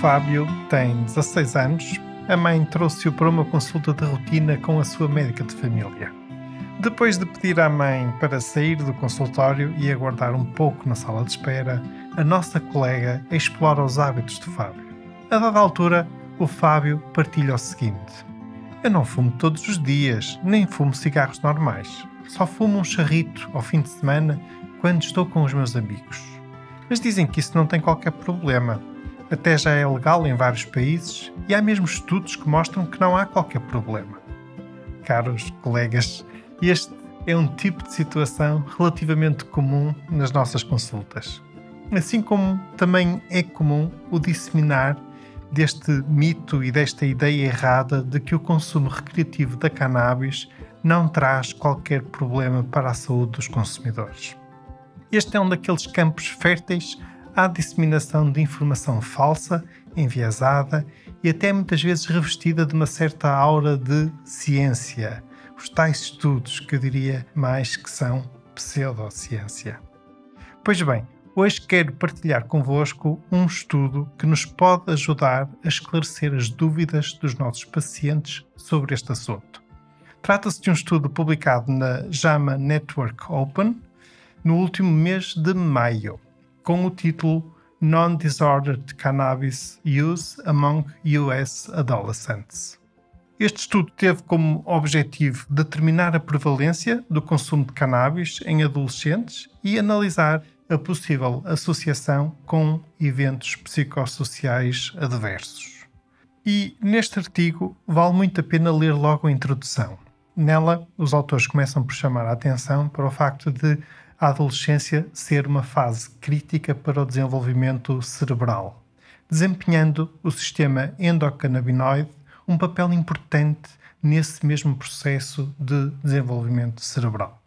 Fábio tem 16 anos. A mãe trouxe-o para uma consulta de rotina com a sua médica de família. Depois de pedir à mãe para sair do consultório e aguardar um pouco na sala de espera, a nossa colega explora os hábitos de Fábio. A dada altura, o Fábio partilha o seguinte: Eu não fumo todos os dias, nem fumo cigarros normais. Só fumo um charrito ao fim de semana quando estou com os meus amigos. Mas dizem que isso não tem qualquer problema até já é legal em vários países e há mesmo estudos que mostram que não há qualquer problema. Caros colegas, este é um tipo de situação relativamente comum nas nossas consultas. Assim como também é comum o disseminar deste mito e desta ideia errada de que o consumo recreativo da cannabis não traz qualquer problema para a saúde dos consumidores. Este é um daqueles campos férteis à disseminação de informação falsa, enviesada e até muitas vezes revestida de uma certa aura de ciência. Os tais estudos que eu diria mais que são pseudociência. Pois bem, hoje quero partilhar convosco um estudo que nos pode ajudar a esclarecer as dúvidas dos nossos pacientes sobre este assunto. Trata-se de um estudo publicado na JAMA Network Open no último mês de maio com o título Non-Disordered Cannabis Use Among US Adolescents. Este estudo teve como objetivo determinar a prevalência do consumo de cannabis em adolescentes e analisar a possível associação com eventos psicossociais adversos. E neste artigo vale muito a pena ler logo a introdução. Nela, os autores começam por chamar a atenção para o facto de a adolescência ser uma fase crítica para o desenvolvimento cerebral, desempenhando o sistema endocannabinoide um papel importante nesse mesmo processo de desenvolvimento cerebral.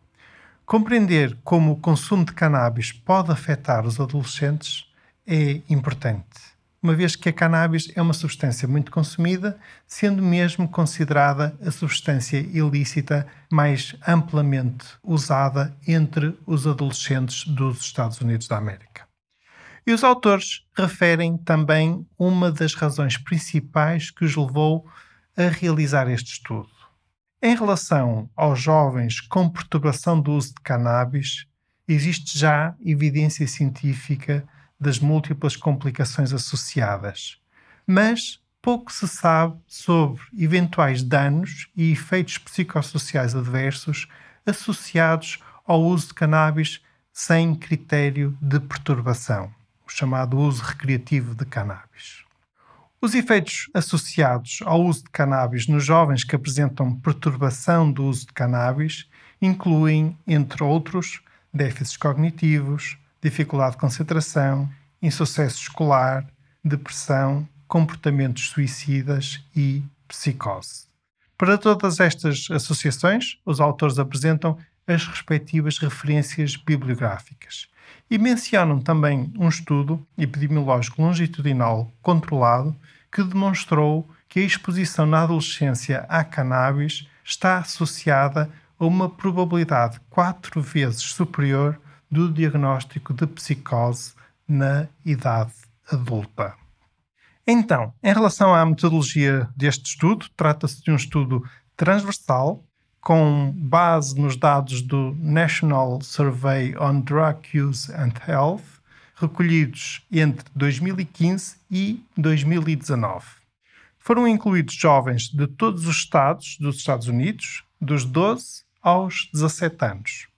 Compreender como o consumo de cannabis pode afetar os adolescentes é importante uma vez que a cannabis é uma substância muito consumida, sendo mesmo considerada a substância ilícita mais amplamente usada entre os adolescentes dos Estados Unidos da América. E os autores referem também uma das razões principais que os levou a realizar este estudo. Em relação aos jovens com perturbação do uso de cannabis, existe já evidência científica das múltiplas complicações associadas, mas pouco se sabe sobre eventuais danos e efeitos psicossociais adversos associados ao uso de cannabis sem critério de perturbação, o chamado uso recreativo de cannabis. Os efeitos associados ao uso de cannabis nos jovens que apresentam perturbação do uso de cannabis incluem, entre outros, déficits cognitivos, dificuldade de concentração, insucesso escolar, depressão, comportamentos suicidas e psicose. Para todas estas associações, os autores apresentam as respectivas referências bibliográficas e mencionam também um estudo epidemiológico longitudinal controlado que demonstrou que a exposição na adolescência à cannabis está associada a uma probabilidade quatro vezes superior do diagnóstico de psicose na idade adulta. Então, em relação à metodologia deste estudo, trata-se de um estudo transversal com base nos dados do National Survey on Drug Use and Health, recolhidos entre 2015 e 2019. Foram incluídos jovens de todos os estados dos Estados Unidos, dos 12 aos 17 anos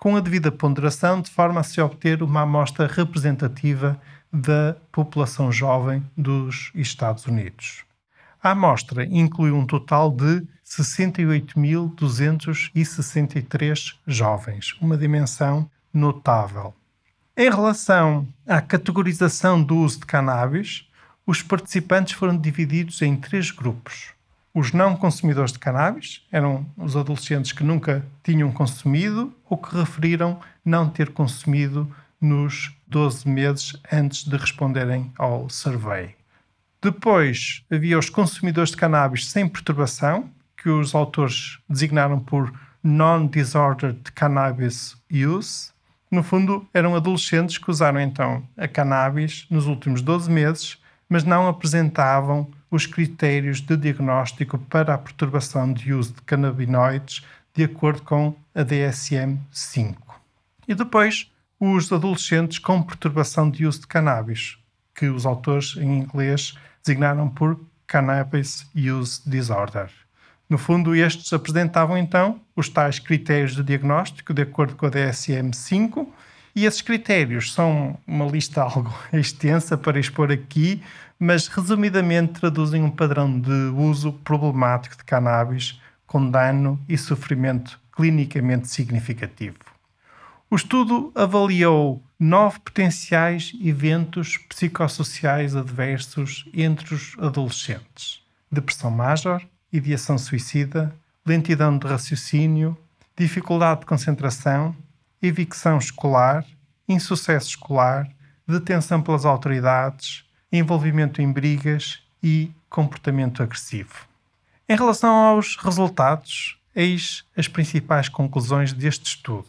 com a devida ponderação, de forma a se obter uma amostra representativa da população jovem dos Estados Unidos. A amostra inclui um total de 68.263 jovens, uma dimensão notável. Em relação à categorização do uso de cannabis, os participantes foram divididos em três grupos. Os não consumidores de cannabis eram os adolescentes que nunca tinham consumido ou que referiram não ter consumido nos 12 meses antes de responderem ao survey. Depois havia os consumidores de cannabis sem perturbação, que os autores designaram por Non-Disordered Cannabis Use. No fundo, eram adolescentes que usaram então a cannabis nos últimos 12 meses, mas não apresentavam os critérios de diagnóstico para a perturbação de uso de canabinoides de acordo com a DSM-5. E depois, os adolescentes com perturbação de uso de cannabis, que os autores em inglês designaram por Cannabis Use Disorder. No fundo, estes apresentavam então os tais critérios de diagnóstico de acordo com a DSM-5, e esses critérios são uma lista algo extensa para expor aqui, mas resumidamente traduzem um padrão de uso problemático de cannabis com dano e sofrimento clinicamente significativo. O estudo avaliou nove potenciais eventos psicossociais adversos entre os adolescentes: depressão major, ideação suicida, lentidão de raciocínio, dificuldade de concentração, evicção escolar, insucesso escolar, detenção pelas autoridades, envolvimento em brigas e comportamento agressivo. Em relação aos resultados, eis as principais conclusões deste estudo.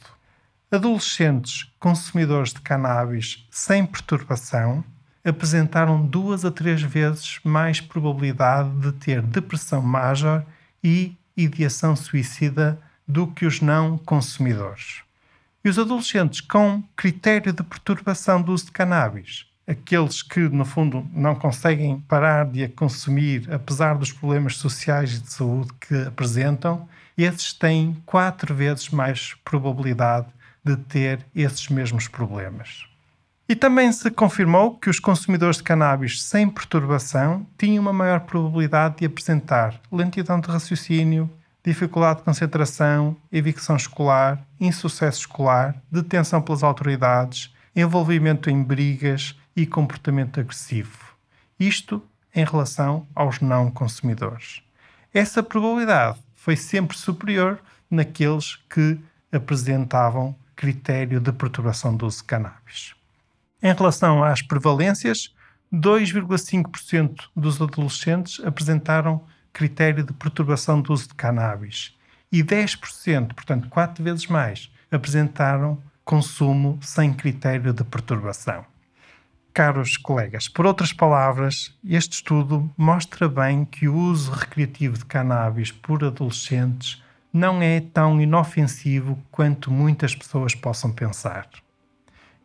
Adolescentes consumidores de cannabis sem perturbação apresentaram duas a três vezes mais probabilidade de ter depressão major e ideação suicida do que os não consumidores. E os adolescentes com critério de perturbação do uso de cannabis, aqueles que, no fundo, não conseguem parar de a consumir apesar dos problemas sociais e de saúde que apresentam, esses têm quatro vezes mais probabilidade de ter esses mesmos problemas. E também se confirmou que os consumidores de cannabis sem perturbação tinham uma maior probabilidade de apresentar lentidão de raciocínio, dificuldade de concentração, evicção escolar, insucesso escolar, detenção pelas autoridades, envolvimento em brigas e comportamento agressivo. Isto em relação aos não consumidores. Essa probabilidade foi sempre superior naqueles que apresentavam critério de perturbação do uso de cannabis. Em relação às prevalências, 2,5% dos adolescentes apresentaram critério de perturbação do uso de cannabis e 10%, portanto, quatro vezes mais, apresentaram consumo sem critério de perturbação. Caros colegas, por outras palavras, este estudo mostra bem que o uso recreativo de cannabis por adolescentes não é tão inofensivo quanto muitas pessoas possam pensar.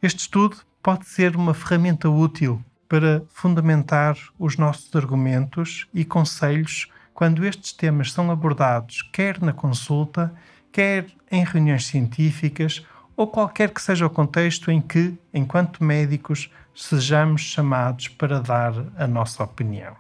Este estudo pode ser uma ferramenta útil para fundamentar os nossos argumentos e conselhos quando estes temas são abordados quer na consulta, quer em reuniões científicas ou qualquer que seja o contexto em que, enquanto médicos, sejamos chamados para dar a nossa opinião.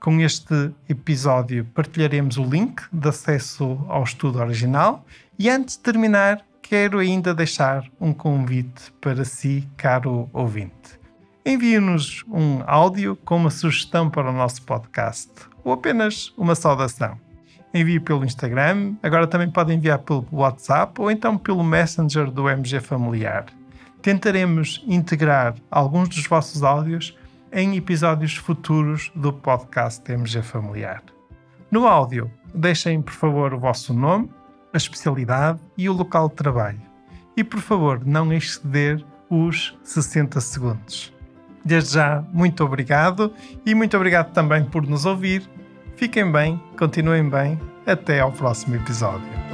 Com este episódio partilharemos o link de acesso ao estudo original e antes de terminar quero ainda deixar um convite para si, caro ouvinte. Envie-nos um áudio com uma sugestão para o nosso podcast ou apenas uma saudação. Envie pelo Instagram, agora também pode enviar pelo WhatsApp ou então pelo Messenger do MG Familiar. Tentaremos integrar alguns dos vossos áudios em episódios futuros do podcast MG Familiar. No áudio, deixem por favor o vosso nome a especialidade e o local de trabalho. E por favor, não exceder os 60 segundos. Desde já, muito obrigado e muito obrigado também por nos ouvir. Fiquem bem, continuem bem. Até ao próximo episódio.